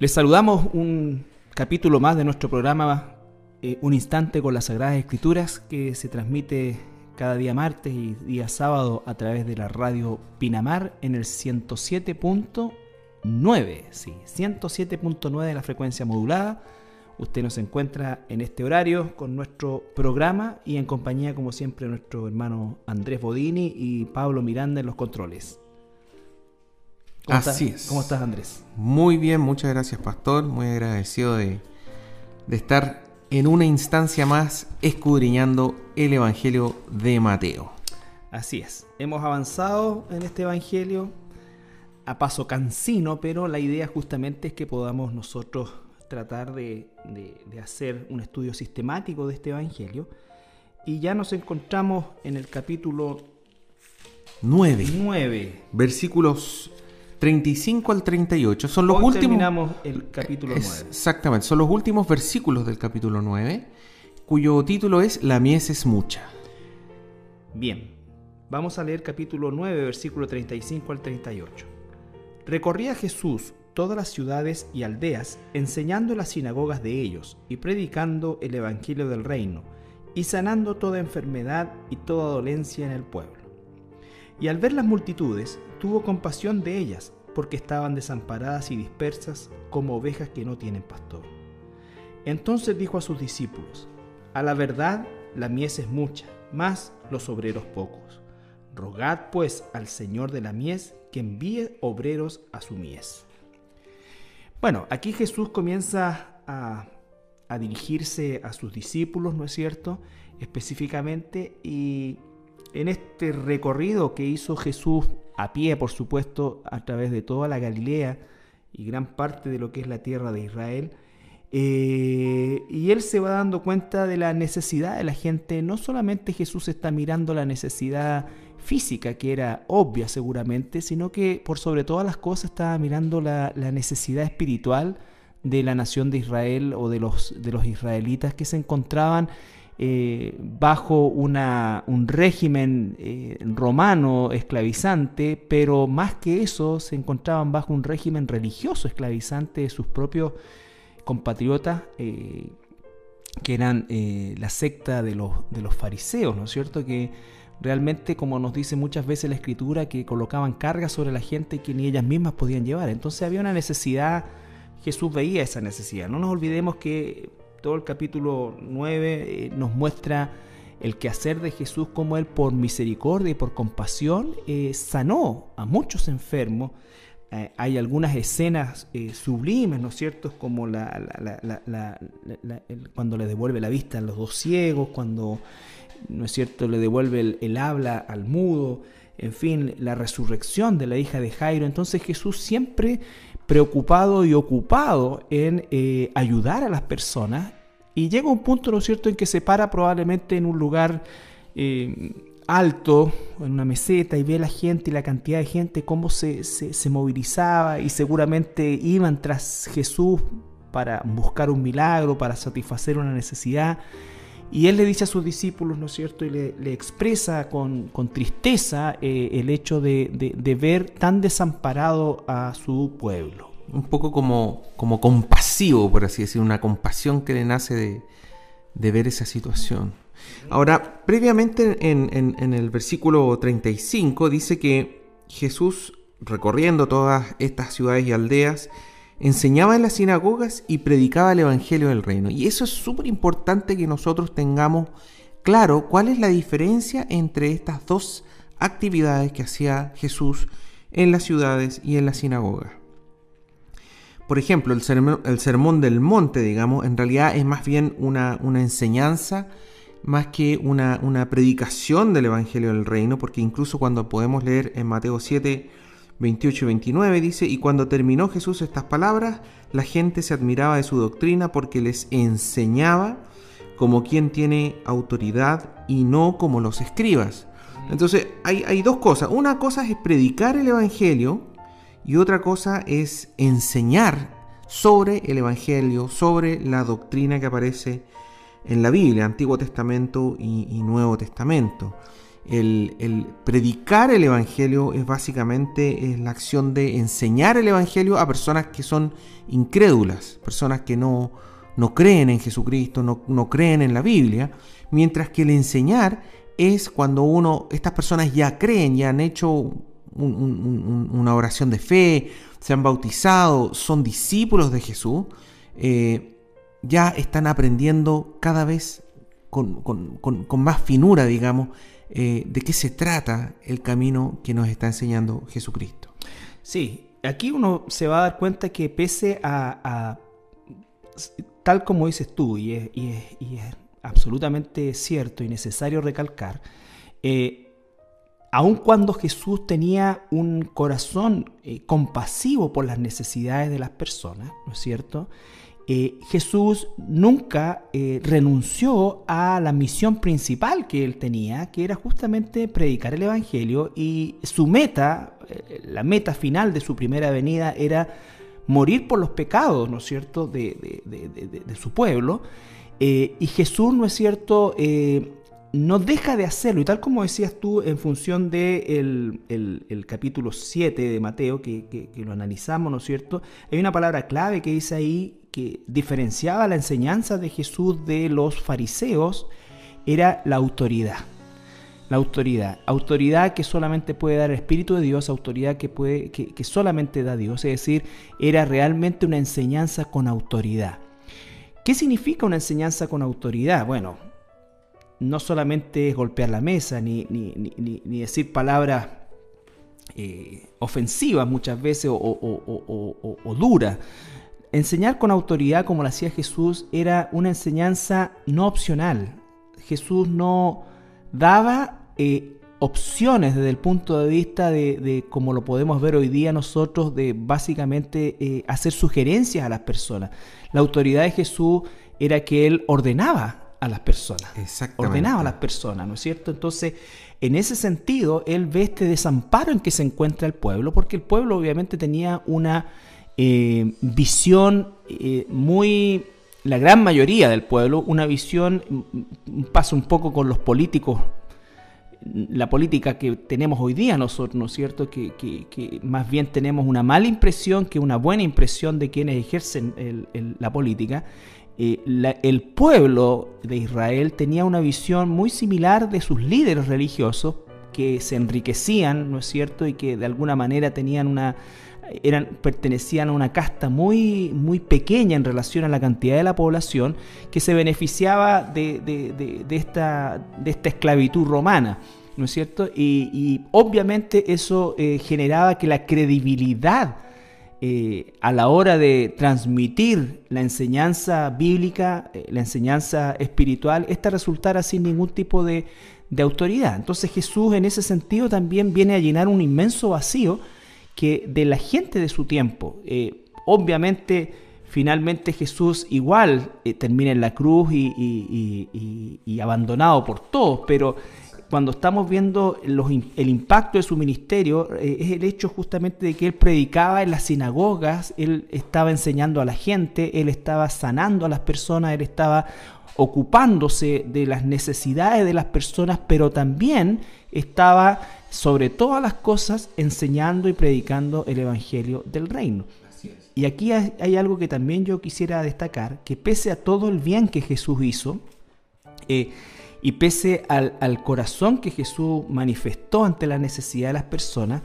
Les saludamos un capítulo más de nuestro programa eh, Un instante con las Sagradas Escrituras que se transmite cada día martes y día sábado a través de la radio Pinamar en el 107.9, sí, 107.9 de la frecuencia modulada. Usted nos encuentra en este horario con nuestro programa y en compañía, como siempre, de nuestro hermano Andrés Bodini y Pablo Miranda en los controles. Así es. ¿Cómo estás, Andrés? Muy bien, muchas gracias, Pastor. Muy agradecido de, de estar en una instancia más escudriñando el Evangelio de Mateo. Así es. Hemos avanzado en este Evangelio a paso cansino, pero la idea justamente es que podamos nosotros tratar de, de hacer un estudio sistemático de este Evangelio. Y ya nos encontramos en el capítulo 9. 9. Versículos 35 al 38. Son los Hoy últimos. terminamos el capítulo 9. Exactamente, son los últimos versículos del capítulo 9, cuyo título es La mies es mucha. Bien, vamos a leer capítulo 9, versículo 35 al 38. Recorría Jesús todas las ciudades y aldeas, enseñando en las sinagogas de ellos y predicando el Evangelio del reino, y sanando toda enfermedad y toda dolencia en el pueblo. Y al ver las multitudes, tuvo compasión de ellas, porque estaban desamparadas y dispersas como ovejas que no tienen pastor. Entonces dijo a sus discípulos, A la verdad, la mies es mucha, mas los obreros pocos. Rogad pues al Señor de la mies que envíe obreros a su mies. Bueno, aquí Jesús comienza a, a dirigirse a sus discípulos, ¿no es cierto? Específicamente, y en este recorrido que hizo Jesús a pie, por supuesto, a través de toda la Galilea y gran parte de lo que es la tierra de Israel, eh, y él se va dando cuenta de la necesidad de la gente. No solamente Jesús está mirando la necesidad física, que era obvia seguramente, sino que por sobre todas las cosas estaba mirando la, la necesidad espiritual de la nación de Israel o de los, de los israelitas que se encontraban eh, bajo una, un régimen eh, romano esclavizante, pero más que eso se encontraban bajo un régimen religioso esclavizante de sus propios compatriotas, eh, que eran la secta de los, de los fariseos, ¿no es cierto? Que realmente, como nos dice muchas veces la escritura, que colocaban cargas sobre la gente que ni ellas mismas podían llevar. Entonces había una necesidad, Jesús veía esa necesidad. No nos olvidemos que todo el capítulo 9 eh, nos muestra el quehacer de Jesús, como Él por misericordia y por compasión eh, sanó a muchos enfermos. Eh, hay algunas escenas sublimes, ¿no es cierto? Como la, la, la, cuando le devuelve la vista a los dos ciegos, cuando, ¿no es cierto?, le devuelve el, el habla al mudo, en fin, la resurrección de la hija de Jairo. Entonces Jesús siempre preocupado y ocupado en eh, ayudar a las personas y llega un punto, ¿no cierto?, en que se para probablemente en un lugar eh, alto, en una meseta, y ve a la gente y la cantidad de gente, cómo se, se movilizaba y seguramente iban tras Jesús para buscar un milagro, para satisfacer una necesidad. Y él le dice a sus discípulos, ¿no es cierto? Y le, expresa con, con tristeza eh, el hecho de, de, ver tan desamparado a su pueblo. Un poco como, como compasivo, por así decir, una compasión que le nace de, de ver esa situación. Ahora, previamente en, en, en el versículo 35 dice que Jesús, recorriendo todas estas ciudades y aldeas, enseñaba en las sinagogas y predicaba el Evangelio del Reino. Y eso es súper importante que nosotros tengamos claro cuál es la diferencia entre estas dos actividades que hacía Jesús en las ciudades y en las sinagogas. Por ejemplo, el sermón, el sermón del monte, digamos, en realidad es más bien una, una enseñanza más que una, una predicación del Evangelio del Reino, porque incluso cuando podemos leer en Mateo 7, 28 y 29 dice, y cuando terminó Jesús estas palabras, la gente se admiraba de su doctrina porque les enseñaba como quien tiene autoridad y no como los escribas. Entonces hay, hay dos cosas. Una cosa es predicar el Evangelio y otra cosa es enseñar sobre el Evangelio, sobre la doctrina que aparece en la Biblia, Antiguo Testamento y, y Nuevo Testamento. El, predicar el Evangelio es básicamente la acción de enseñar el Evangelio a personas que son incrédulas, personas que no, no creen en Jesucristo, no, no, creen en la Biblia, mientras que el enseñar es cuando uno, estas personas ya creen, ya han hecho una oración de fe, se han bautizado, son discípulos de Jesús, eh, ya están aprendiendo cada vez con, con más finura, digamos, eh, de qué se trata el camino que nos está enseñando Jesucristo. Sí, aquí uno se va a dar cuenta que pese a, tal como dices tú, y es, absolutamente cierto y necesario recalcar, eh, aun cuando Jesús tenía un corazón eh, compasivo por las necesidades de las personas, ¿no es cierto? Eh, Jesús nunca eh, renunció a la misión principal que él tenía, que era justamente predicar el Evangelio y su meta, eh, la meta final de su primera venida era morir por los pecados, ¿no es cierto?, de, su pueblo. y Jesús, ¿no es cierto?, no deja de hacerlo. Y tal como decías tú en función del de el, capítulo 7 de Mateo, que, que, lo analizamos, ¿no es cierto? Hay una palabra clave que dice ahí que diferenciaba la enseñanza de Jesús de los fariseos era la autoridad. La autoridad. Autoridad que solamente puede dar el Espíritu de Dios, autoridad que, puede, que, solamente da Dios. Es decir, era realmente una enseñanza con autoridad. ¿Qué significa una enseñanza con autoridad? Bueno, no solamente es golpear la mesa, ni, ni, decir palabras eh, ofensivas muchas veces o, o duras, Enseñar con autoridad como lo hacía Jesús era una enseñanza no opcional. Jesús no daba eh, opciones desde el punto de vista de, como lo podemos ver hoy día nosotros, de básicamente eh, hacer sugerencias a las personas. La autoridad de Jesús era que él ordenaba a las personas. Ordenaba a las personas, ¿no es cierto? Entonces, en ese sentido, él ve este desamparo en que se encuentra el pueblo, porque el pueblo obviamente tenía una eh, visión eh, muy, la gran mayoría del pueblo, una visión, mm, pasa un poco con los políticos, la política que tenemos hoy día nosotros, ¿no es cierto? Que, más bien tenemos una mala impresión que una buena impresión de quienes ejercen la política. Eh, el pueblo de Israel tenía una visión muy similar de sus líderes religiosos que se enriquecían, ¿no es cierto? Y que de alguna manera tenían una, eran, pertenecían a una casta muy, muy pequeña en relación a la cantidad de la población que se beneficiaba de, esta, de esta esclavitud romana. ¿No es cierto? Y, obviamente eso eh, generaba que la credibilidad eh, a la hora de transmitir la enseñanza bíblica, eh, la enseñanza espiritual, esta resultara sin ningún tipo de, de autoridad. Entonces Jesús en ese sentido también viene a llenar un inmenso vacío que de la gente de su tiempo. Eh, obviamente, finalmente Jesús igual eh, termina en la cruz y, abandonado por todos, pero cuando estamos viendo el impacto de su ministerio, eh, es el hecho justamente de que él predicaba en las sinagogas, él estaba enseñando a la gente, él estaba sanando a las personas, él estaba ocupándose de las necesidades de las personas, pero también estaba sobre todas las cosas enseñando y predicando el Evangelio del reino. Y aquí hay algo que también yo quisiera destacar, que pese a todo el bien que Jesús hizo, eh, y pese al, al, corazón que Jesús manifestó ante la necesidad de las personas,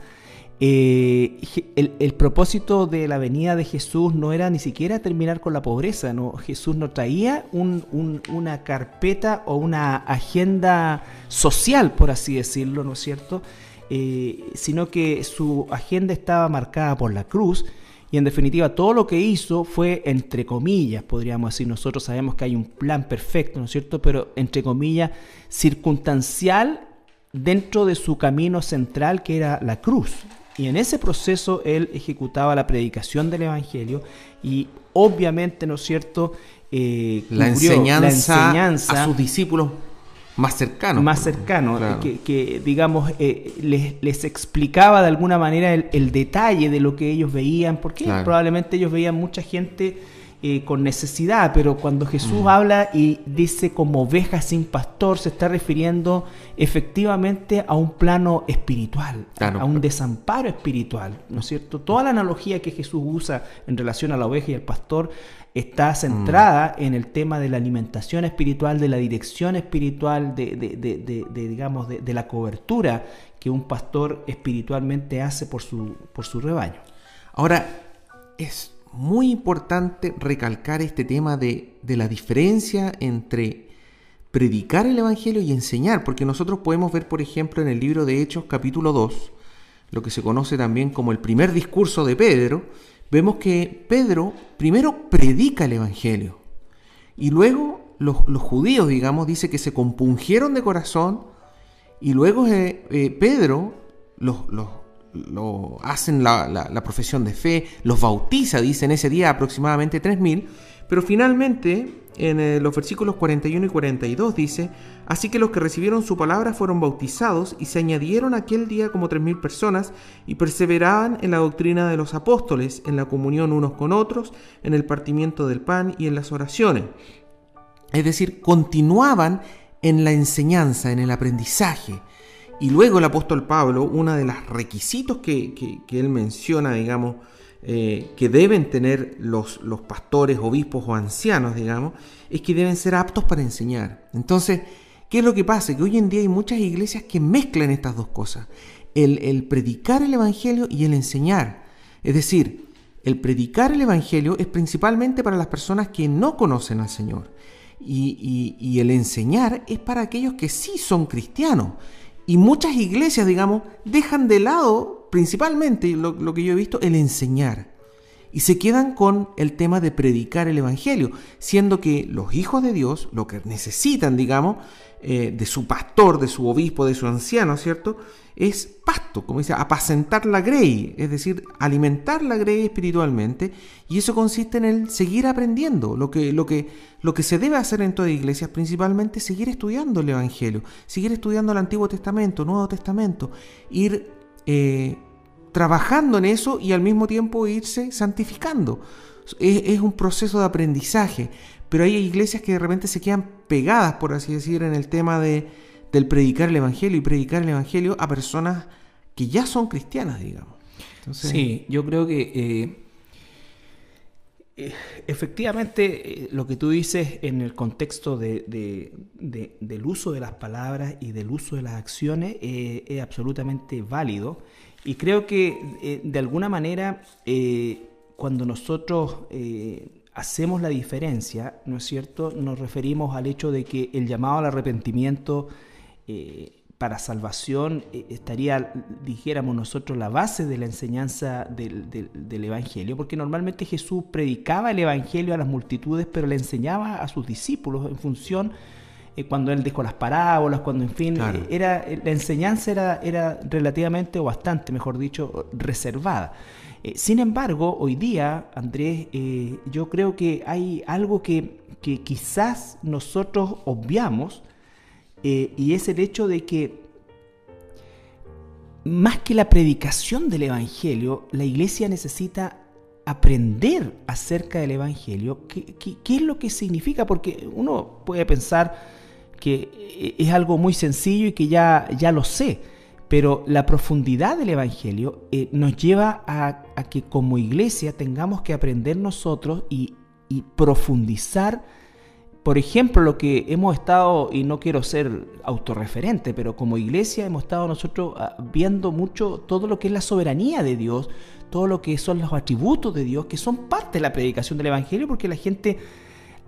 eh, el, propósito de la venida de Jesús no era ni siquiera terminar con la pobreza, ¿no? Jesús no traía una carpeta o una agenda social, por así decirlo, ¿no es cierto? Eh, sino que su agenda estaba marcada por la cruz y en definitiva todo lo que hizo fue, entre comillas, podríamos decir, nosotros sabemos que hay un plan perfecto, ¿no es cierto? Pero entre comillas, circunstancial dentro de su camino central que era la cruz. Y en ese proceso él ejecutaba la predicación del Evangelio y obviamente, ¿no es cierto?, eh, la, enseñanza a sus discípulos más cercanos. Más cercanos, que, digamos, eh, les, explicaba de alguna manera el, detalle de lo que ellos veían, porque probablemente ellos veían mucha gente eh, con necesidad, pero cuando Jesús Mm. habla y dice como oveja sin pastor, se está refiriendo efectivamente a un plano espiritual, Claro. a un desamparo espiritual, ¿no es cierto? Toda la analogía que Jesús usa en relación a la oveja y al pastor está centrada en el tema de la alimentación espiritual, de la dirección espiritual, de, de- de- de- de, digamos, de la cobertura que un pastor espiritualmente hace por su, por su rebaño. Ahora, es muy importante recalcar este tema de, de la diferencia entre predicar el Evangelio y enseñar, porque nosotros podemos ver, por ejemplo, en el libro de Hechos capítulo 2, lo que se conoce también como el primer discurso de Pedro, vemos que Pedro primero predica el Evangelio y luego los, los judíos, digamos, dice que se compungieron de corazón y luego eh, eh, Pedro los, los- lo hacen la, profesión de fe, los bautiza, dice en ese día aproximadamente 3.000, pero finalmente en eh, los versículos 41 y 42 dice, así que los que recibieron su palabra fueron bautizados y se añadieron aquel día como 3.000 personas y perseveraban en la doctrina de los apóstoles, en la comunión unos con otros, en el partimiento del pan y en las oraciones. Es decir, continuaban en la enseñanza, en el aprendizaje. Y luego el apóstol Pablo, uno de los requisitos que, que- él menciona, digamos, eh, que deben tener los, los pastores, obispos o ancianos, digamos, es que deben ser aptos para enseñar. Entonces, ¿qué es lo que pasa? Que hoy en día hay muchas iglesias que mezclan estas dos cosas. El, el predicar el Evangelio y el enseñar. Es decir, el predicar el Evangelio es principalmente para las personas que no conocen al Señor. Y, y- y el enseñar es para aquellos que sí son cristianos. Y muchas iglesias, digamos, dejan de lado, principalmente, lo, que yo he visto, el enseñar. Y se quedan con el tema de predicar el Evangelio, siendo que los hijos de Dios, lo que necesitan, digamos, eh, de su pastor, de su obispo, de su anciano, ¿cierto? Es pasto, como dice, apacentar la grey, es decir, alimentar la grey espiritualmente, y eso consiste en el seguir aprendiendo. Lo que, lo que, lo que se debe hacer en toda iglesia es principalmente seguir estudiando el Evangelio, seguir estudiando el Antiguo Testamento, Nuevo Testamento, ir eh, trabajando en eso y al mismo tiempo irse santificando. Es, es un proceso de aprendizaje, pero hay iglesias que de repente se quedan pegadas, por así decir, en el tema de, del predicar el Evangelio y predicar el Evangelio a personas que ya son cristianas, digamos. Sí, yo creo que eh, eh, efectivamente eh, lo que tú dices en el contexto de- de- de- del uso de las palabras y del uso de las acciones es absolutamente válido. Y creo que de alguna manera cuando nosotros hacemos la diferencia, ¿no es cierto? Nos referimos al hecho de que el llamado al arrepentimiento eh, para salvación eh, estaría, dijéramos nosotros, la base de la enseñanza del, del- del Evangelio, porque normalmente Jesús predicaba el Evangelio a las multitudes, pero le enseñaba a sus discípulos en función, eh, cuando él dejó las parábolas, cuando en fin, Claro. era, la enseñanza era, era relativamente, o bastante, mejor dicho, reservada. Eh, sin embargo, hoy día, Andrés, yo creo que hay algo que, que quizás nosotros obviamos, eh, y es el hecho de que más que la predicación del Evangelio, la iglesia necesita aprender acerca del Evangelio. ¿Qué, qué- es lo que significa? Porque uno puede pensar que eh, es algo muy sencillo y que ya, ya lo sé, pero la profundidad del Evangelio eh, nos lleva a, que como iglesia tengamos que aprender nosotros y profundizar por ejemplo, lo que hemos estado, y no quiero ser autorreferente, pero como iglesia hemos estado nosotros ah, viendo mucho todo lo que es la soberanía de Dios, todo lo que son los atributos de Dios, que son parte de la predicación del Evangelio, porque la gente,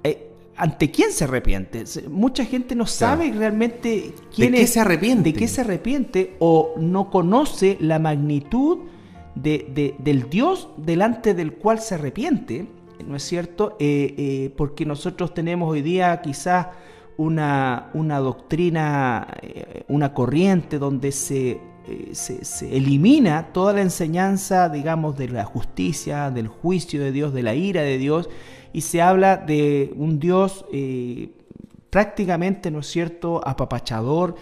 eh, ¿ante quién se arrepiente? Mucha gente no sabe realmente quién qué es, se arrepiente? de qué se arrepiente o no conoce la magnitud de- de- del Dios delante del cual se arrepiente, ¿no es cierto? Eh, eh, porque nosotros tenemos hoy día quizás una, una doctrina, eh, una corriente donde se, se, elimina toda la enseñanza, digamos, de la justicia, del juicio de Dios, de la ira de Dios, y se habla de un Dios prácticamente, ¿no es cierto?, apapachador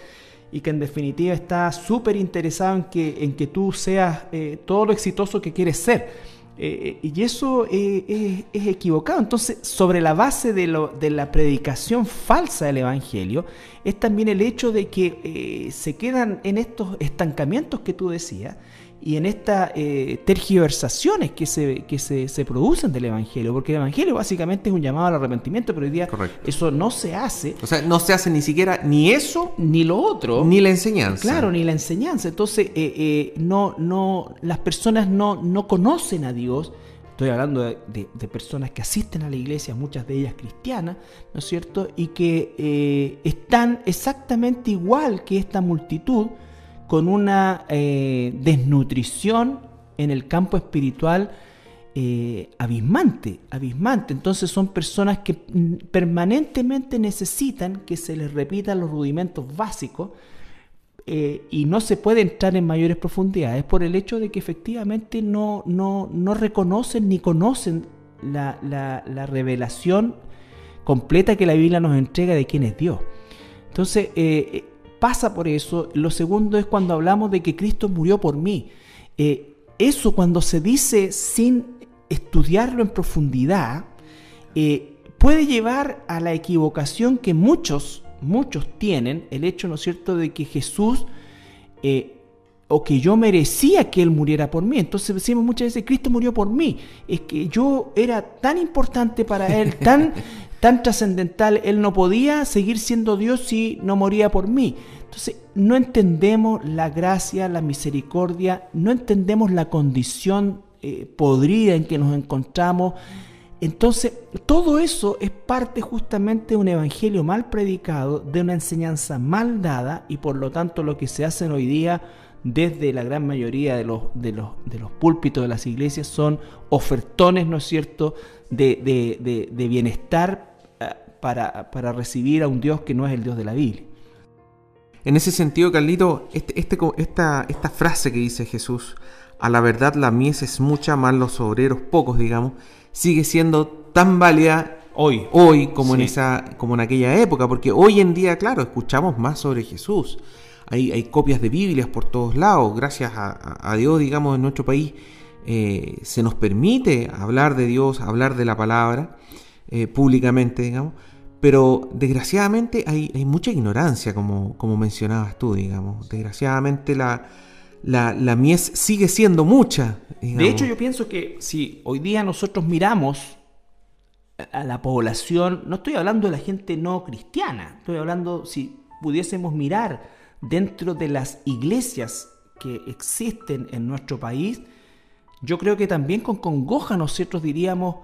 y que en definitiva está súper interesado en que, en que tú seas todo lo exitoso que quieres ser. Eh, y eso es equivocado. Entonces, sobre la base de, lo, de, la predicación falsa del Evangelio, es también el hecho de que se quedan en estos estancamientos que tú decías, y en estas eh, tergiversaciones que, se, que se, se, producen del Evangelio, porque el Evangelio básicamente es un llamado al arrepentimiento, pero hoy día eso no se hace. O sea, no se hace ni siquiera ni eso, ni lo otro. Ni la enseñanza. Claro, ni la enseñanza. Entonces, eh, eh, no, no, las personas no, no conocen a Dios. Estoy hablando de, de, personas que asisten a la iglesia, muchas de ellas cristianas, ¿no es cierto? Y que están exactamente igual que esta multitud, con una eh, desnutrición en el campo espiritual eh, abismante, abismante. Entonces son personas que permanentemente necesitan que se les repitan los rudimentos básicos eh, y no se puede entrar en mayores profundidades por el hecho de que efectivamente no, no, no reconocen ni conocen la, la, revelación completa que la Biblia nos entrega de quién es Dios. Entonces, pasa por eso. Lo segundo es cuando hablamos de que Cristo murió por mí. Eh, eso cuando se dice sin estudiarlo en profundidad, eh, puede llevar a la equivocación que muchos, muchos tienen, el hecho, ¿no es cierto?, de que Jesús eh, o que yo merecía que Él muriera por mí. Entonces decimos muchas veces, Cristo murió por mí. Es que yo era tan importante para Él, tan, tan trascendental, Él no podía seguir siendo Dios si no moría por mí. Entonces, no entendemos la gracia, la misericordia, no entendemos la condición eh, podrida en que nos encontramos. Entonces, todo eso es parte justamente de un evangelio mal predicado, de una enseñanza mal dada y por lo tanto lo que se hace hoy día desde la gran mayoría de los, de los, de los púlpitos de las iglesias son ofertones, ¿no es cierto?, de, de bienestar para, recibir a un Dios que no es el Dios de la Biblia. En ese sentido, Carlito, este, este, esta, esta frase que dice Jesús, a la verdad la mies es mucha, más los obreros pocos, digamos, sigue siendo tan válida hoy, hoy como, en esa, como en aquella época, porque hoy en día, claro, escuchamos más sobre Jesús. Hay, hay copias de Biblias por todos lados, gracias a, Dios, digamos, en nuestro país eh, se nos permite hablar de Dios, hablar de la palabra eh, públicamente, digamos, pero desgraciadamente hay, mucha ignorancia, como, como, mencionabas tú, digamos. Desgraciadamente la, la, mies sigue siendo mucha. De hecho, yo pienso que si hoy día nosotros miramos a la población, no estoy hablando de la gente no cristiana, estoy hablando si pudiésemos mirar dentro de las iglesias que existen en nuestro país, yo creo que también con congoja nosotros diríamos,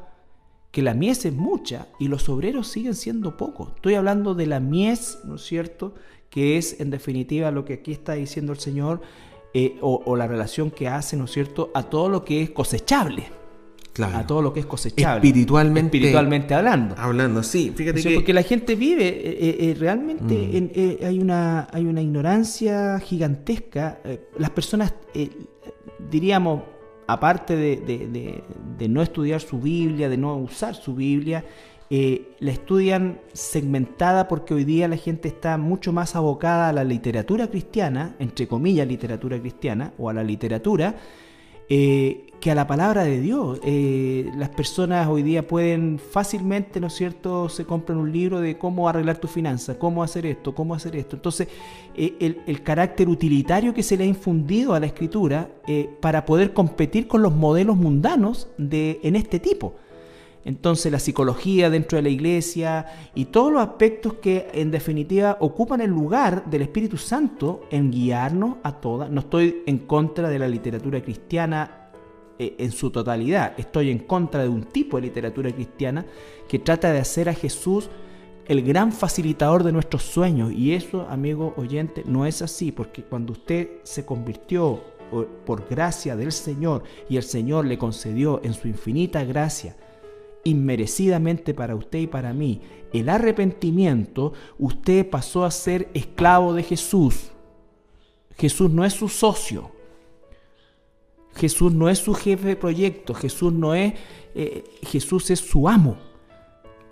que la mies es mucha y los obreros siguen siendo pocos. Estoy hablando de la mies, ¿no es cierto? Que es en definitiva lo que aquí está diciendo el Señor, eh, o, la relación que hace, ¿no es cierto?, a todo lo que es cosechable. Claro. A todo lo que es cosechable. Espiritualmente. Espiritualmente hablando. Hablando, sí. Fíjate que... Porque la gente vive, eh, eh, realmente mm. hay, una, hay una ignorancia gigantesca. las personas, diríamos, aparte de, no estudiar su Biblia, de no usar su Biblia, eh, la estudian segmentada porque hoy día la gente está mucho más abocada a la literatura cristiana, entre comillas literatura cristiana, o a la literatura, eh, que a la palabra de Dios. Eh, las personas hoy día pueden fácilmente, ¿no es cierto?, se compran un libro de cómo arreglar tu finanza, cómo hacer esto, cómo hacer esto. Entonces, eh, el, carácter utilitario que se le ha infundido a la escritura para poder competir con los modelos mundanos de, en este tipo. Entonces la psicología dentro de la iglesia y todos los aspectos que en definitiva ocupan el lugar del Espíritu Santo en guiarnos a todas. No estoy en contra de la literatura cristiana eh, en su totalidad, estoy en contra de un tipo de literatura cristiana que trata de hacer a Jesús el gran facilitador de nuestros sueños. Y eso, amigo oyente, no es así, porque cuando usted se convirtió por gracia del Señor y el Señor le concedió en su infinita gracia, inmerecidamente para usted y para mí el arrepentimiento, usted pasó a ser esclavo de Jesús. Jesús no es su socio. Jesús no es su jefe de proyecto. Jesús no es, eh, Jesús es su amo.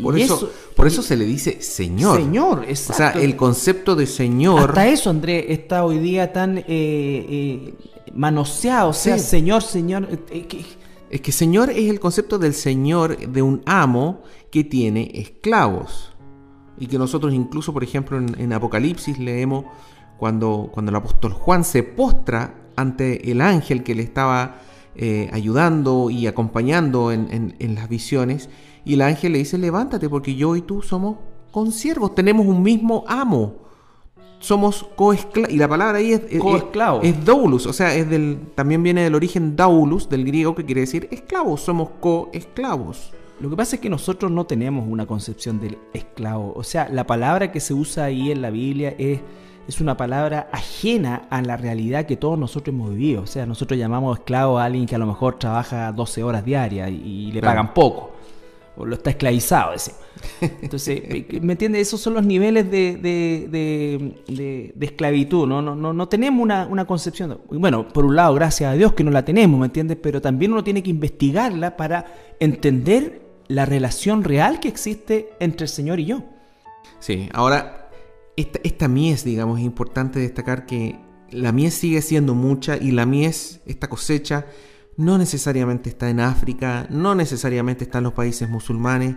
Por eso, por eso se le dice Señor. Señor, exacto. O sea, el concepto de Señor. Hasta eso, André, está hoy día tan eh, eh, manoseado. O sea, Señor, Señor Es que Señor es el concepto del Señor, de un amo que tiene esclavos. Y que nosotros incluso, por ejemplo, en, Apocalipsis leemos cuando, cuando el apóstol Juan se postra ante el ángel que le estaba eh, ayudando y acompañando en, en, las visiones. Y el ángel le dice, levántate porque yo y tú somos consiervos, tenemos un mismo amo. Somos coesclavos. Y la palabra ahí es, es, es, doulus, o sea, es del, también viene del origen daulus, del griego, que quiere decir esclavos, somos coesclavos. Lo que pasa es que nosotros no tenemos una concepción del esclavo. O sea, la palabra que se usa ahí en la Biblia es es una palabra ajena a la realidad que todos nosotros hemos vivido. O sea, nosotros llamamos esclavo a alguien que a lo mejor trabaja 12 horas diarias y, le pagan poco. O lo está esclavizado, ese. Entonces, ¿me entiendes? Esos son los niveles de, de, de, esclavitud, ¿no? No, no, no tenemos una, una, concepción. Bueno, por un lado, gracias a Dios que no la tenemos, ¿me entiendes? Pero también uno tiene que investigarla para entender la relación real que existe entre el Señor y yo. Sí, ahora esta, mies, digamos, es importante destacar que la mies sigue siendo mucha y la mies, esta cosecha, no necesariamente está en África, no necesariamente está en los países musulmanes,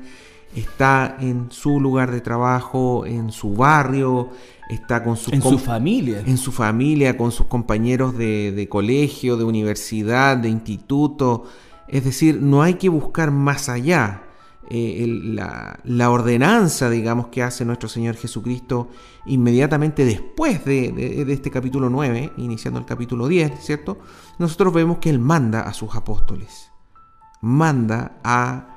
está en su lugar de trabajo, en su barrio, está con su, en su familia. En su familia, con sus compañeros de, de colegio, de universidad, de instituto. Es decir, no hay que buscar más allá. Eh, la, ordenanza, digamos, que hace nuestro Señor Jesucristo inmediatamente después de, este capítulo 9, iniciando el capítulo 10, ¿cierto? Nosotros vemos que Él manda a sus apóstoles, manda a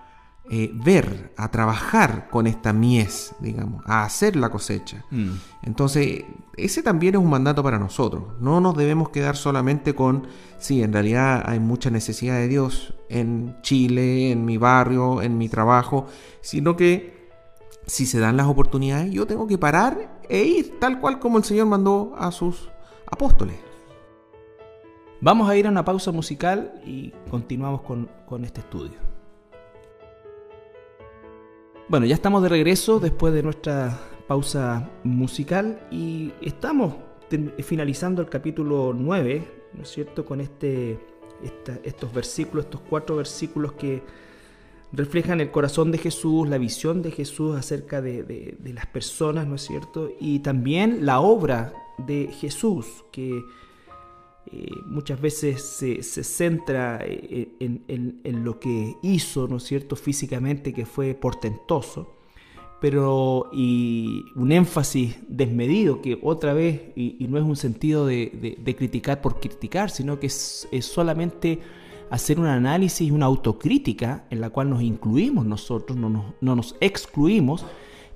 eh, ver, a trabajar con esta mies, digamos, a hacer la cosecha. Mm. Entonces, ese también es un mandato para nosotros. No nos debemos quedar solamente con, sí, en realidad hay mucha necesidad de Dios en Chile, en mi barrio, en mi trabajo, sino que si se dan las oportunidades, yo tengo que parar e ir tal cual como el Señor mandó a sus apóstoles. Vamos a ir a una pausa musical y continuamos con, con este estudio. Bueno, ya estamos de regreso después de nuestra pausa musical y estamos finalizando el capítulo 9, ¿no es cierto? Con este, estos versículos, estos cuatro versículos que reflejan el corazón de Jesús, la visión de Jesús acerca de las personas, ¿no es cierto? Y también la obra de Jesús, que eh, muchas veces se, centra eh, en, lo que hizo, ¿no es cierto?, físicamente, que fue portentoso, pero y un énfasis desmedido que otra vez, y, no es un sentido de, criticar por criticar, sino que es, solamente hacer un análisis una autocrítica en la cual nos incluimos nosotros, no no nos excluimos,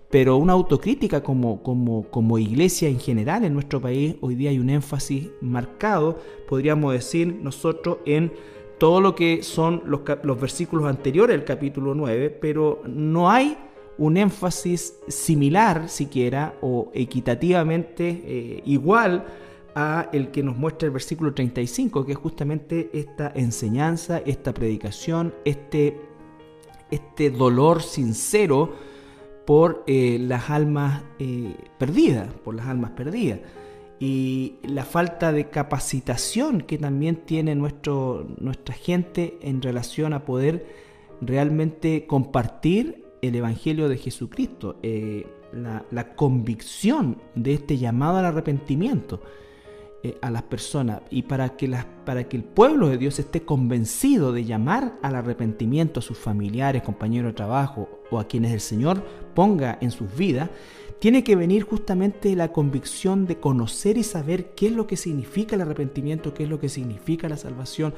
pero una autocrítica como, como, como, iglesia en general en nuestro país, hoy día hay un énfasis marcado, podríamos decir nosotros, en todo lo que son los, los versículos anteriores del capítulo 9, pero no hay un énfasis similar siquiera o equitativamente eh, igual a el que nos muestra el versículo 35, que es justamente esta enseñanza, esta predicación, este, este dolor sincero, por eh, las almas eh, perdidas, por las almas perdidas. Y la falta de capacitación que también tiene nuestro, nuestra gente en relación a poder realmente compartir el Evangelio de Jesucristo, eh, la, la, convicción de este llamado al arrepentimiento. Eh, a las personas y para que, las, para que el pueblo de Dios esté convencido de llamar al arrepentimiento a sus familiares, compañeros de trabajo o a quienes el Señor ponga en sus vidas, tiene que venir justamente la convicción de conocer y saber qué es lo que significa el arrepentimiento, qué es lo que significa la salvación,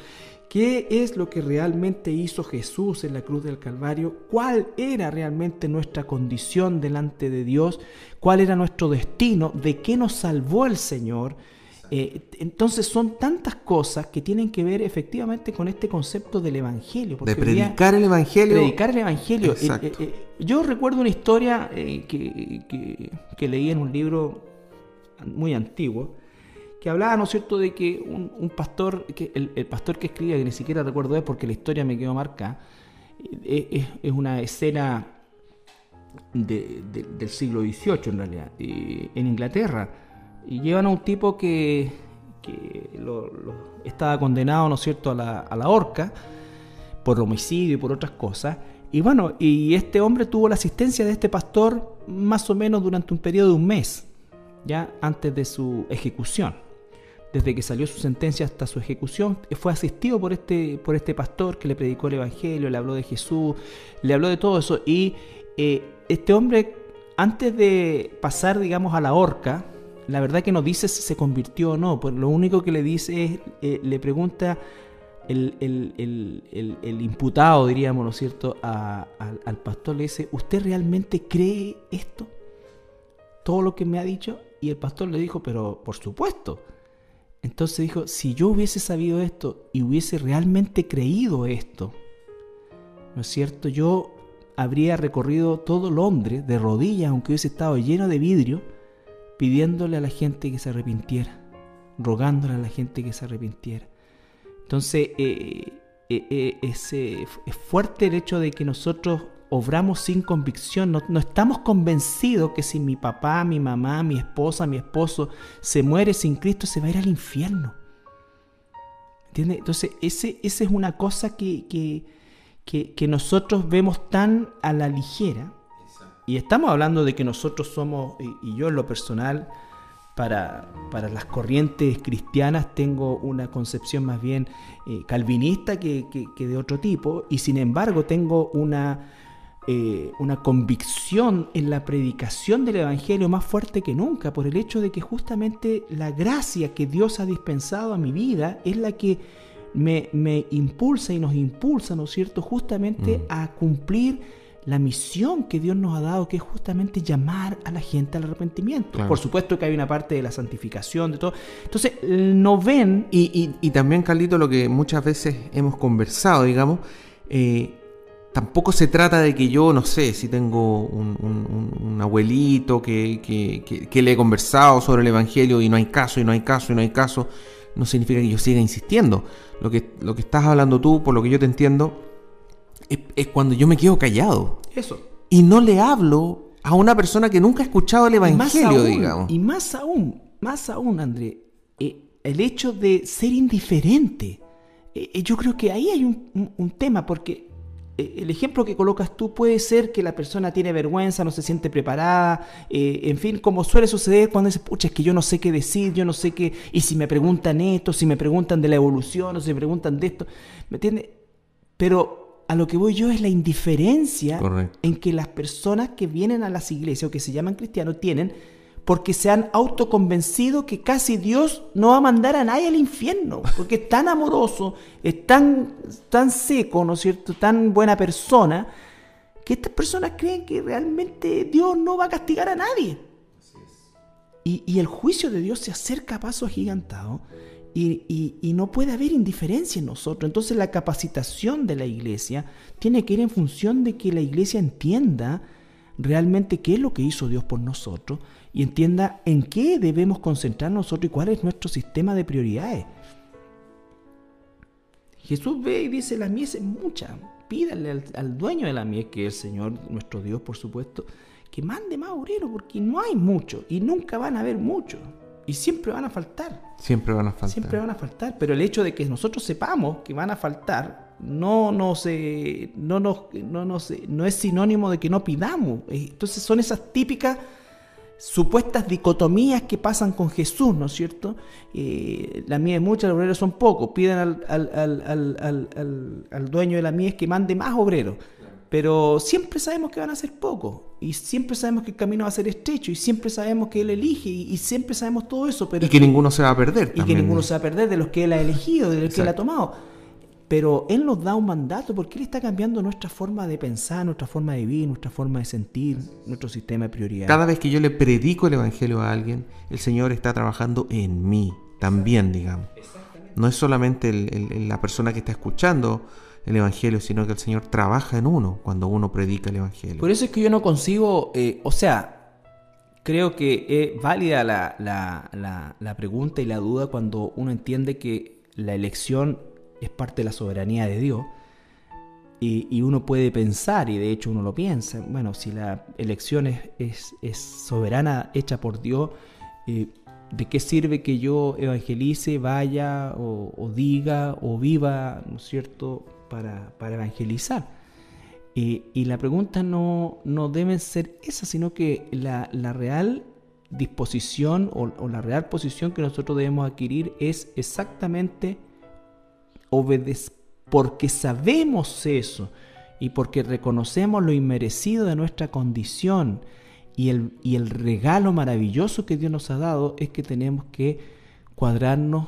qué es lo que realmente hizo Jesús en la cruz del Calvario, cuál era realmente nuestra condición delante de Dios, cuál era nuestro destino, de qué nos salvó el Señor eh, entonces son tantas cosas que tienen que ver efectivamente con este concepto del Evangelio. de predicar el Evangelio. Predicar el Evangelio. Eh, eh, yo recuerdo una historia que, que, leí en un libro muy antiguo que hablaba, ¿no es cierto?, de que un, pastor, que el, pastor que escribía, que ni siquiera recuerdo es porque la historia me quedó marcada, es, es una escena del siglo XVIII en realidad, en Inglaterra y llevan a un tipo que, estaba condenado, ¿no es cierto?, a la, a la horca, por homicidio y por otras cosas. Y bueno, y este hombre tuvo la asistencia de este pastor más o menos durante un periodo de un mes, ya antes de su ejecución. Desde que salió su sentencia hasta su ejecución, fue asistido por este, por este pastor que le predicó el Evangelio, le habló de Jesús, le habló de todo eso. Y eh, este hombre, antes de pasar, digamos, a la horca, la verdad que no dice si se convirtió o no, pues lo único que le dice es, eh, le pregunta el, imputado, diríamos, ¿no es cierto?, al pastor le dice, ¿usted realmente cree esto? Todo lo que me ha dicho. Y el pastor le dijo, pero por supuesto. Entonces dijo, si yo hubiese sabido esto y hubiese realmente creído esto, ¿no es cierto? Yo habría recorrido todo Londres de rodillas, aunque hubiese estado lleno de vidrio, pidiéndole a la gente que se arrepintiera, rogándole a la gente que se arrepintiera. Entonces, eh, eh, eh, es, fuerte el hecho de que nosotros obramos sin convicción, no, estamos convencidos que si mi papá, mi mamá, mi esposa, mi esposo se muere sin Cristo, se va a ir al infierno. ¿Entiendes? Entonces, ese, esa es una cosa que, que, nosotros vemos tan a la ligera. Y estamos hablando de que nosotros somos, y yo en lo personal, para, las corrientes cristianas tengo una concepción más bien eh, calvinista que, de otro tipo, y sin embargo tengo una, eh, una convicción en la predicación del Evangelio más fuerte que nunca, por el hecho de que justamente la gracia que Dios ha dispensado a mi vida es la que me, impulsa y nos impulsa, ¿no es cierto?, justamente mm. a cumplir la misión que Dios nos ha dado, que es justamente llamar a la gente al arrepentimiento. Por supuesto que hay una parte de la santificación, de todo. Entonces, no ven... Y, también, Carlito, lo que muchas veces hemos conversado, digamos, eh, tampoco se trata de que yo, no sé, si tengo un, abuelito que, que, le he conversado sobre el Evangelio y no hay caso, y no hay caso, y no hay caso, no significa que yo siga insistiendo. Lo que, lo que estás hablando tú, por lo que yo te entiendo, es, cuando yo me quedo callado. Eso. Y no le hablo a una persona que nunca ha escuchado el Evangelio, digamos. Y más aún, más aún, André, eh, el hecho de ser indiferente. Eh, eh, yo creo que ahí hay un, tema, porque el ejemplo que colocas tú puede ser que la persona tiene vergüenza, no se siente preparada, en fin, como suele suceder cuando dice, pucha, es que yo no sé qué decir, yo no sé qué, y si me preguntan esto, si me preguntan de la evolución, o si me preguntan de esto, ¿me entiendes? Pero a lo que voy yo es la indiferencia en que las personas que vienen a las iglesias o que se llaman cristianos tienen porque se han autoconvencido que casi Dios no va a mandar a nadie al infierno, porque es tan amoroso, es tan, tan seco, ¿no es cierto?, tan buena persona, que estas personas creen que realmente Dios no va a castigar a nadie. Y, y el juicio de Dios se acerca a paso agigantado y, no puede haber indiferencia en nosotros. Entonces la capacitación de la iglesia tiene que ir en función de que la iglesia entienda realmente qué es lo que hizo Dios por nosotros y entienda en qué debemos concentrar nosotros y cuál es nuestro sistema de prioridades. Jesús ve y dice, la mies es mucha. Pídale al, al dueño de la mies, que es el Señor, nuestro Dios, por supuesto, que mande más obreros, porque no hay mucho y nunca van a haber muchos. Y siempre van a faltar. Siempre van a faltar. Siempre van a faltar. Pero el hecho de que nosotros sepamos que van a faltar no nos, no, nos, no, no es sinónimo de que no pidamos. Eh, entonces son esas típicas supuestas dicotomías que pasan con Jesús, ¿no es cierto? Eh, la mies es mucha, los obreros son pocos. Piden al, al, al, dueño de la mies que mande más obreros pero siempre sabemos que van a ser pocos y siempre sabemos que el camino va a ser estrecho y siempre sabemos que Él elige y, siempre sabemos todo eso. Pero y que, ninguno se va a perder. Y que ninguno se va a perder de los que Él ha elegido, de los que Él ha tomado. Pero Él nos da un mandato porque Él está cambiando nuestra forma de pensar, nuestra forma de vivir, nuestra forma de sentir, nuestro sistema de prioridades. Cada vez que yo le predico el Evangelio a alguien, el Señor está trabajando en mí también, digamos. No es solamente la persona que está escuchando el Evangelio, sino que el Señor trabaja en uno cuando uno predica el Evangelio. Por eso es que yo no consigo, eh, o sea, creo que es válida la, la, la, pregunta y la duda cuando uno entiende que la elección es parte de la soberanía de Dios. Y, uno puede pensar, y de hecho uno lo piensa, bueno, si la elección es, es, soberana, hecha por Dios, eh, ¿de qué sirve que yo evangelice, vaya o, o, diga o viva, ¿no es cierto? Para, evangelizar. y la pregunta no, no debe ser esa, sino que la, real disposición o, la real posición que nosotros debemos adquirir es exactamente obedecer, porque sabemos eso y porque reconocemos lo inmerecido de nuestra condición y el, y el regalo maravilloso que Dios nos ha dado es que tenemos que cuadrarnos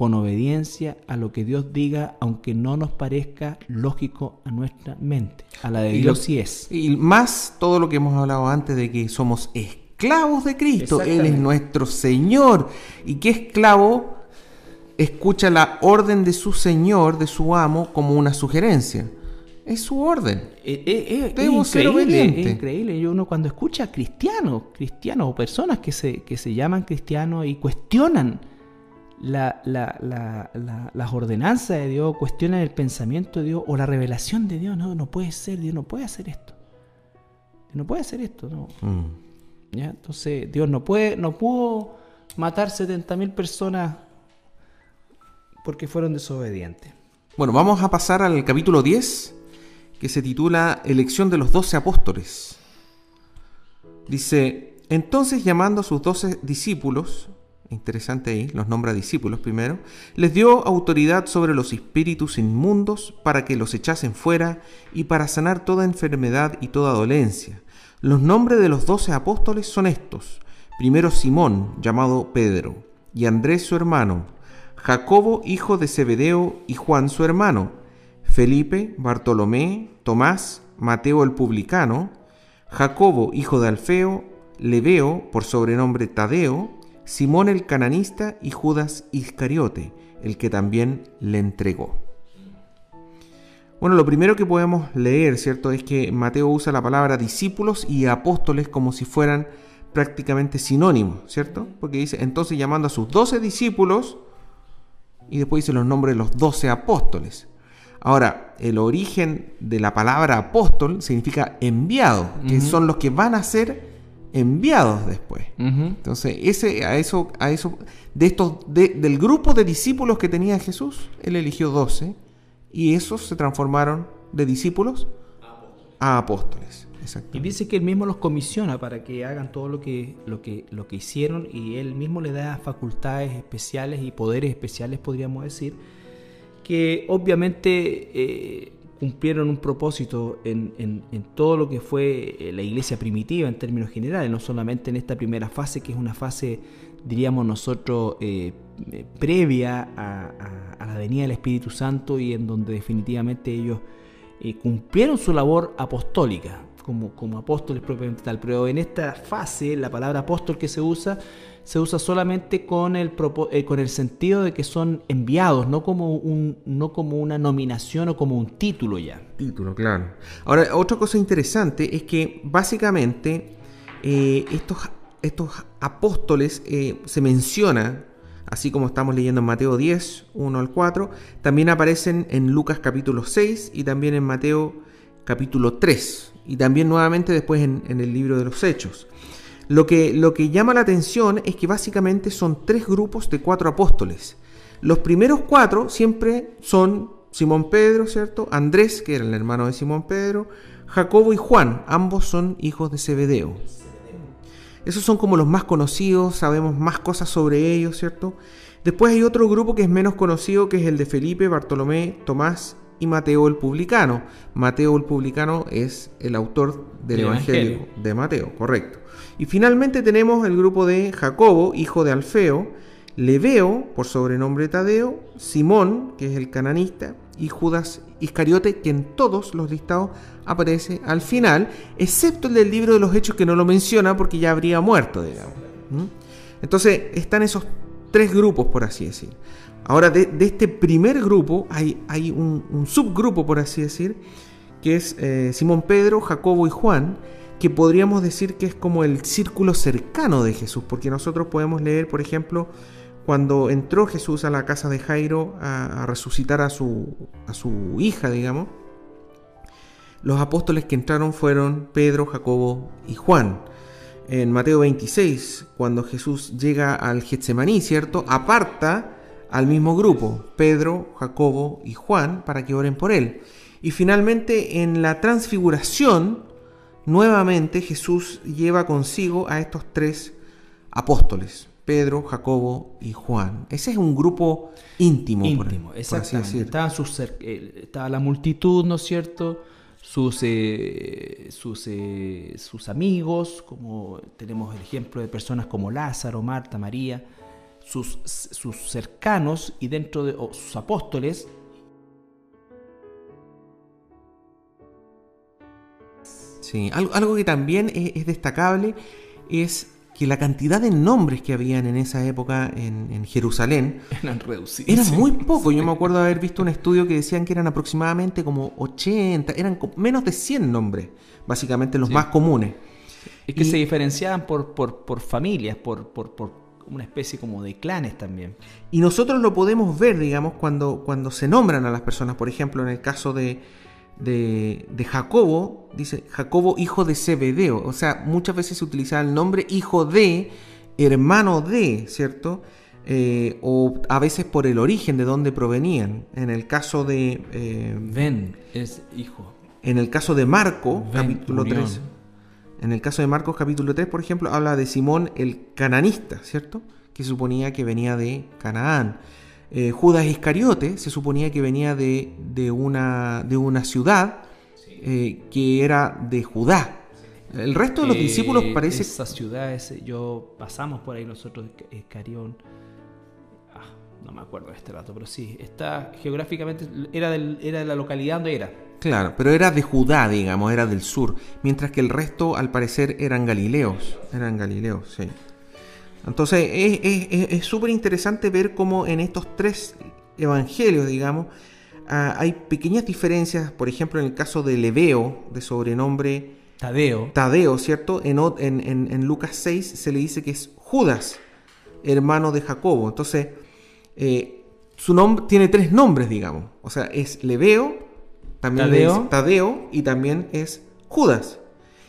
con obediencia a lo que Dios diga, aunque no nos parezca lógico a nuestra mente. A la de Dios sí es. Y más todo lo que hemos hablado antes de que somos esclavos de Cristo. Él es nuestro Señor. Y que esclavo escucha la orden de su Señor, de su amo, como una sugerencia. Es su orden. Eh, eh, eh, es, increíble, es increíble. Y uno cuando escucha a cristianos, cristianos o personas que se, que se llaman cristianos y cuestionan la, las ordenanzas de Dios, cuestionan el pensamiento de Dios o la revelación de Dios, no, no puede ser, Dios no puede hacer esto. Dios no puede hacer esto, no. Mm. ¿Ya? Entonces, Dios no puede, no pudo matar 70.000 personas porque fueron desobedientes. Bueno, vamos a pasar al capítulo 10 que se titula Elección de los doce apóstoles. Dice, entonces llamando a sus doce discípulos, interesante ahí, los nombra discípulos primero, les dio autoridad sobre los espíritus inmundos para que los echasen fuera y para sanar toda enfermedad y toda dolencia. Los nombres de los doce apóstoles son estos. Primero Simón, llamado Pedro, y Andrés su hermano, Jacobo, hijo de Zebedeo, y Juan su hermano, Felipe, Bartolomé, Tomás, Mateo el publicano, Jacobo, hijo de Alfeo, Leveo, por sobrenombre Tadeo, Simón el cananista y Judas Iscariote, el que también le entregó. Bueno, lo primero que podemos leer, ¿cierto? Es que Mateo usa la palabra discípulos y apóstoles como si fueran prácticamente sinónimos, ¿cierto? Porque dice, entonces llamando a sus doce discípulos, y después dice los nombres de los doce apóstoles. Ahora, el origen de la palabra apóstol significa enviado, que son los que van a ser enviados después. Entonces, ese, a eso, a eso, de estos, del grupo de discípulos que tenía Jesús, él eligió doce, y esos se transformaron de discípulos a apóstoles. Y dice que él mismo los comisiona para que hagan todo lo que, lo que, lo que hicieron y él mismo le da facultades especiales y poderes especiales, podríamos decir, que obviamente eh, cumplieron un propósito en, todo lo que fue eh, la iglesia primitiva en términos generales, no solamente en esta primera fase, que es una fase, diríamos nosotros, eh, previa a, la venida del Espíritu Santo y en donde definitivamente ellos cumplieron su labor apostólica. Como, como apóstoles propiamente tal, pero en esta fase la palabra apóstol que se usa se usa solamente con el, eh, con el sentido de que son enviados, no como, un, no como una nominación o como un título ya. Título, claro. Ahora, otra cosa interesante es que básicamente eh, estos, estos apóstoles eh, se menciona, así como estamos leyendo en Mateo 10, 1 al 4, también aparecen en Lucas capítulo 6 y también en Mateo capítulo 3 y también nuevamente después en, el libro de los Hechos. Lo que, lo que llama la atención es que básicamente son tres grupos de cuatro apóstoles. Los primeros cuatro siempre son Simón Pedro, ¿cierto? Andrés, que era el hermano de Simón Pedro, Jacobo y Juan, ambos son hijos de Zebedeo. Esos son como los más conocidos, sabemos más cosas sobre ellos, ¿cierto? Después hay otro grupo que es menos conocido, que es el de Felipe, Bartolomé, Tomás y Mateo el publicano. Mateo el publicano es el autor del Evangelio de Mateo, correcto. Y finalmente tenemos el grupo de Jacobo, hijo de Alfeo, Leveo, por sobrenombre Tadeo, Simón, que es el cananista, y Judas Iscariote, que en todos los listados aparece al final, excepto el del libro de los Hechos que no lo menciona porque ya habría muerto, digamos. Entonces están esos tres grupos, por así decir. Ahora, de, este primer grupo hay, un, subgrupo, por así decir, que es eh, Simón Pedro, Jacobo y Juan, que podríamos decir que es como el círculo cercano de Jesús, porque nosotros podemos leer, por ejemplo, cuando entró Jesús a la casa de Jairo a, resucitar a su, a su hija, digamos, los apóstoles que entraron fueron Pedro, Jacobo y Juan. En Mateo 26, cuando Jesús llega al Getsemaní, ¿cierto? Aparta al mismo grupo, Pedro, Jacobo y Juan, para que oren por él. Y finalmente en la transfiguración, nuevamente Jesús lleva consigo a estos tres apóstoles, Pedro, Jacobo y Juan. Ese es un grupo íntimo, íntimo exactamente. Estaba, eh, estaba la multitud, ¿no es cierto? sus, eh, sus, eh, sus amigos, como tenemos el ejemplo de personas como Lázaro, Marta, María, sus, sus cercanos y dentro de sus apóstoles. Sí, algo, algo que también es destacable es que la cantidad de nombres que habían en esa época en, Jerusalén eran reducidos. Eran muy pocos. Yo me acuerdo haber visto un estudio que decían que eran aproximadamente como 80, eran menos de 100 nombres, básicamente los más comunes. Es que se diferenciaban por, por, por familias, por, por, por, una especie como de clanes también. Y nosotros lo podemos ver, digamos, cuando, cuando se nombran a las personas. Por ejemplo, en el caso de, de, Jacobo, dice Jacobo hijo de Zebedeo, o sea, muchas veces se utilizaba el nombre hijo de, hermano de, ¿cierto? Eh, o a veces por el origen de dónde provenían. En el caso de... Eh, ben es hijo. En el caso de Marco, capítulo 3. En el caso de Marcos capítulo 3, por ejemplo, habla de Simón el cananista, ¿cierto? Que suponía que venía de Canaán. Eh, Judas Iscariote se suponía que venía de, una, de una ciudad eh, que era de Judá. El resto de los discípulos parece... Esas ciudades, yo pasamos por ahí nosotros, Iscarión, ah, no me acuerdo de este dato, pero sí, está geográficamente, era, del, era de la localidad donde era. Claro, pero era de Judá, digamos, era del sur, mientras que el resto al parecer eran galileos, eran galileos, sí. Entonces es súper interesante ver cómo en estos tres evangelios, digamos, ah, hay pequeñas diferencias, por ejemplo, en el caso de Leveo, de sobrenombre Tadeo, Tadeo ¿cierto? En, en, Lucas 6 se le dice que es Judas, hermano de Jacobo. Entonces, eh, su nombre tiene tres nombres, digamos. O sea, es Leveo, también Tadeo, Tadeo y también es Judas.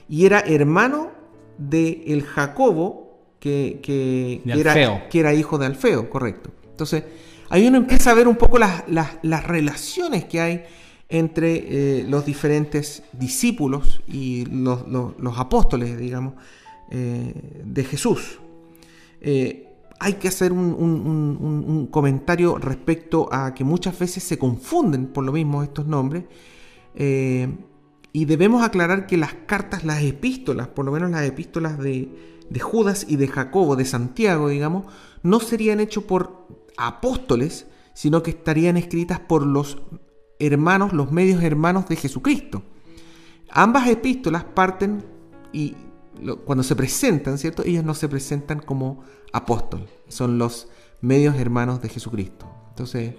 Y era hermano de el Jacobo que, era, que era hijo de Alfeo, correcto. Entonces, ahí uno empieza a ver un poco las, relaciones que hay entre eh, los diferentes discípulos y los, apóstoles, digamos, eh, de Jesús. Eh, hay que hacer un, comentario respecto a que muchas veces se confunden por lo mismo estos nombres. y debemos aclarar que las cartas, las epístolas, por lo menos las epístolas de, de Judas y de Jacobo, de Santiago, digamos, no serían hechos por apóstoles, sino que estarían escritas por los hermanos, los medios hermanos de Jesucristo. Ambas epístolas parten y cuando se presentan, ¿cierto? Ellos no se presentan como apóstoles, son los medios hermanos de Jesucristo. Entonces,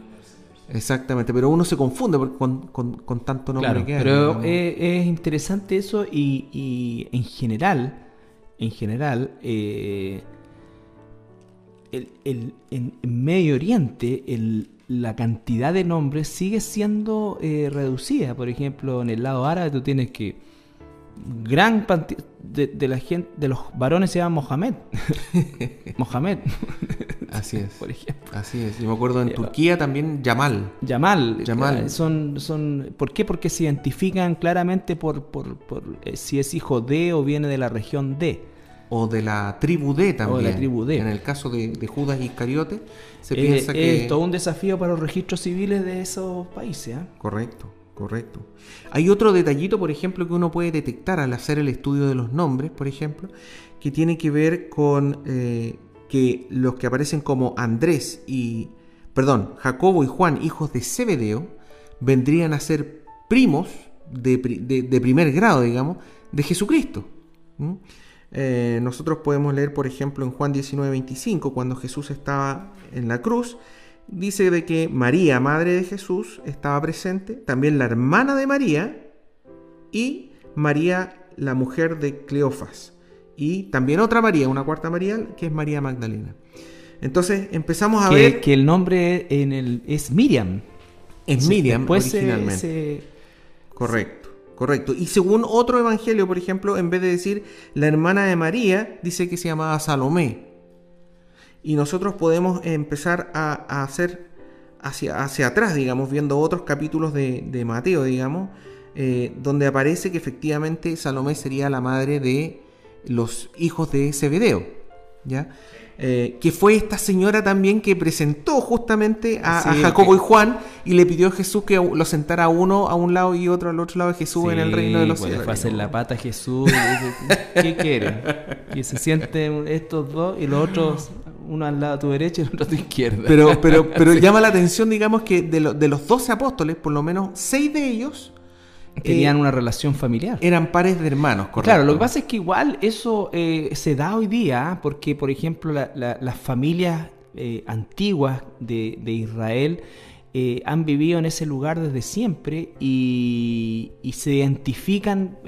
exactamente, pero uno se confunde con, con, tanto nombre que hay. Pero es, interesante eso y, y en general en general, eh, en Medio Oriente la cantidad de nombres sigue siendo eh, reducida. Por ejemplo, en el lado árabe tú tienes que gran de, la gente de los varones se llama Mohamed. Mohamed. Así es. Por ejemplo. Así es. Yo me acuerdo en Turquía también Yamal. Yamal. Yamal. Son, son, ¿Por qué? Porque se identifican claramente por, por, por eh, si es hijo de o viene de la región de o de la tribu D también. la tribu D. En el caso de, Judas Iscariote, se piensa que... Es todo un desafío para los registros civiles de esos países. ¿eh? Correcto, correcto. Hay otro detallito, por ejemplo, que uno puede detectar al hacer el estudio de los nombres, por ejemplo, que tiene que ver con eh, que los que aparecen como Andrés y... Perdón, Jacobo y Juan, hijos de Zebedeo, vendrían a ser primos de, primer grado, digamos, de Jesucristo. Eh, nosotros podemos leer, por ejemplo, en Juan 19:25, cuando Jesús estaba en la cruz, dice de que María, madre de Jesús, estaba presente, también la hermana de María y María, la mujer de Cleofas, y también otra María, una cuarta María, que es María Magdalena. Entonces empezamos a ver que el nombre en el, es Miriam. Es Miriam, originalmente. Correcto. Correcto. Y según otro evangelio, por ejemplo, en vez de decir la hermana de María, dice que se llamaba Salomé. Y nosotros podemos empezar a, hacer hacia, hacia atrás, digamos, viendo otros capítulos de, Mateo, digamos, eh, donde aparece que efectivamente Salomé sería la madre de los hijos de Zebedeo, ¿ya? Eh, que fue esta señora también que presentó justamente a, Jacobo y Juan y le pidió a Jesús que lo sentara uno a un lado y otro al otro lado de Jesús en el reino de los cielos. Fue hacer la pata a Jesús. ¿Qué quiere? Que se sienten estos dos y los otros uno al lado a tu derecha y el otro a tu izquierda. Pero, pero, pero llama la atención, digamos, que de, de los doce apóstoles, por lo menos seis de ellos Tenían eh, una relación familiar. Eran pares de hermanos, correcto. Claro, lo que pasa es que igual eso eh, se da hoy día, porque por ejemplo las familias eh, antiguas de, Israel han vivido en ese lugar desde siempre y, se identifican,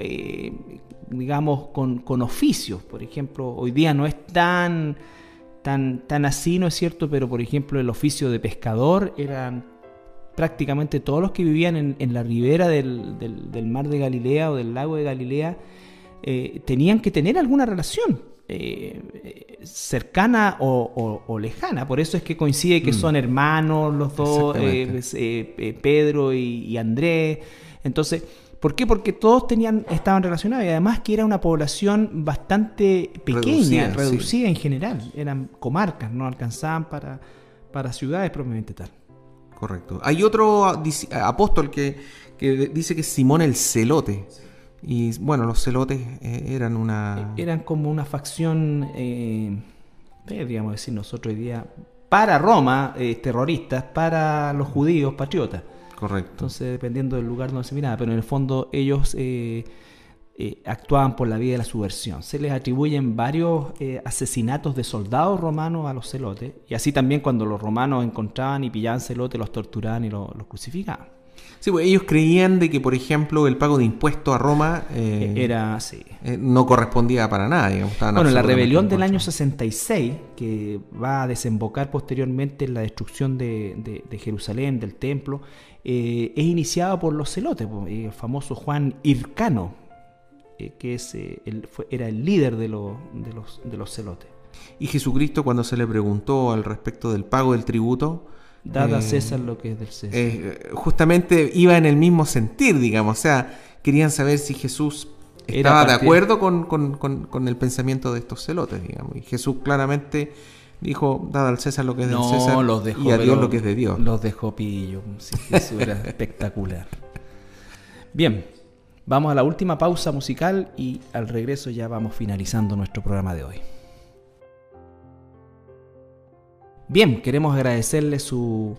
digamos, con, con, oficios. Por ejemplo, hoy día no es tan, tan, tan así, ¿no es cierto? Pero por ejemplo el oficio de pescador eran prácticamente todos los que vivían en, la ribera del, mar de Galilea o del lago de Galilea eh, tenían que tener alguna relación eh, cercana o, lejana. Por eso es que coincide que mm. son hermanos los dos, eh, Pedro y, Andrés. Entonces, ¿por qué? Porque todos tenían, estaban relacionados y además que era una población bastante pequeña, reducida, en general. Eran comarcas, no alcanzaban para, para ciudades propiamente tal. Correcto. Hay otro apóstol que, dice que es Simón el Celote. Y bueno, los celotes eh, eran una... Eran como una facción, eh, digamos decir nosotros hoy día, para Roma, eh, terroristas, para los judíos, patriotas. Correcto. Entonces, dependiendo del lugar donde se miraba, pero en el fondo ellos eh, actuaban por la vía de la subversión. Se les atribuyen varios eh, asesinatos de soldados romanos a los celotes, y así también cuando los romanos encontraban y pillaban celotes, los torturaban y los, crucificaban. Sí, pues ellos creían de que, por ejemplo, el pago de impuestos a Roma eh, era no correspondía para nada. bueno, la rebelión del año 66, que va a desembocar posteriormente en la destrucción de, Jerusalén, del templo, es iniciada por los celotes, pues, el famoso Juan Hircano, eh, que es, eh, era el líder de, los, de los celotes. Y Jesucristo cuando se le preguntó al respecto del pago del tributo, Dada a eh, César lo que es del César. justamente iba en el mismo sentir, digamos. O sea, querían saber si Jesús estaba de acuerdo con, el pensamiento de estos celotes, digamos. Y Jesús claramente dijo, dada al César lo que es del César y a Dios lo que es de Dios. Los dejó pillo. eso era espectacular. Bien, Vamos a la última pausa musical y al regreso ya vamos finalizando nuestro programa de hoy. Bien, queremos agradecerle su,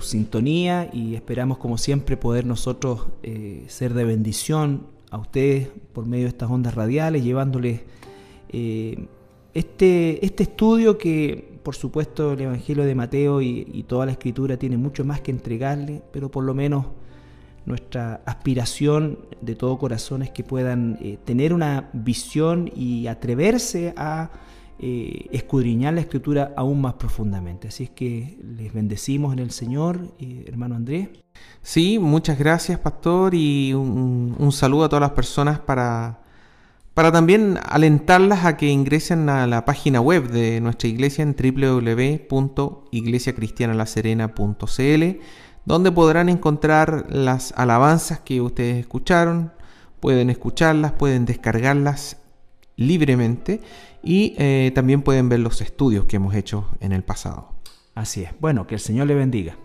sintonía y esperamos como siempre poder nosotros eh, ser de bendición a ustedes por medio de estas ondas radiales, llevándoles eh, este, este estudio que por supuesto el Evangelio de Mateo y, toda la escritura tiene mucho más que entregarle, pero por lo menos nuestra aspiración de todo corazón es que puedan eh, tener una visión y atreverse a eh, escudriñar la escritura aún más profundamente. Así es que les bendecimos en el Señor, eh, hermano Andrés. Sí, muchas gracias, pastor, y un, saludo a todas las personas para, para también alentarlas a que ingresen a la página web de nuestra iglesia en www.iglesiacristianalaserena.cl donde podrán encontrar las alabanzas que ustedes escucharon, pueden escucharlas, pueden descargarlas libremente y eh, también pueden ver los estudios que hemos hecho en el pasado. Así es. Bueno, que el Señor le bendiga.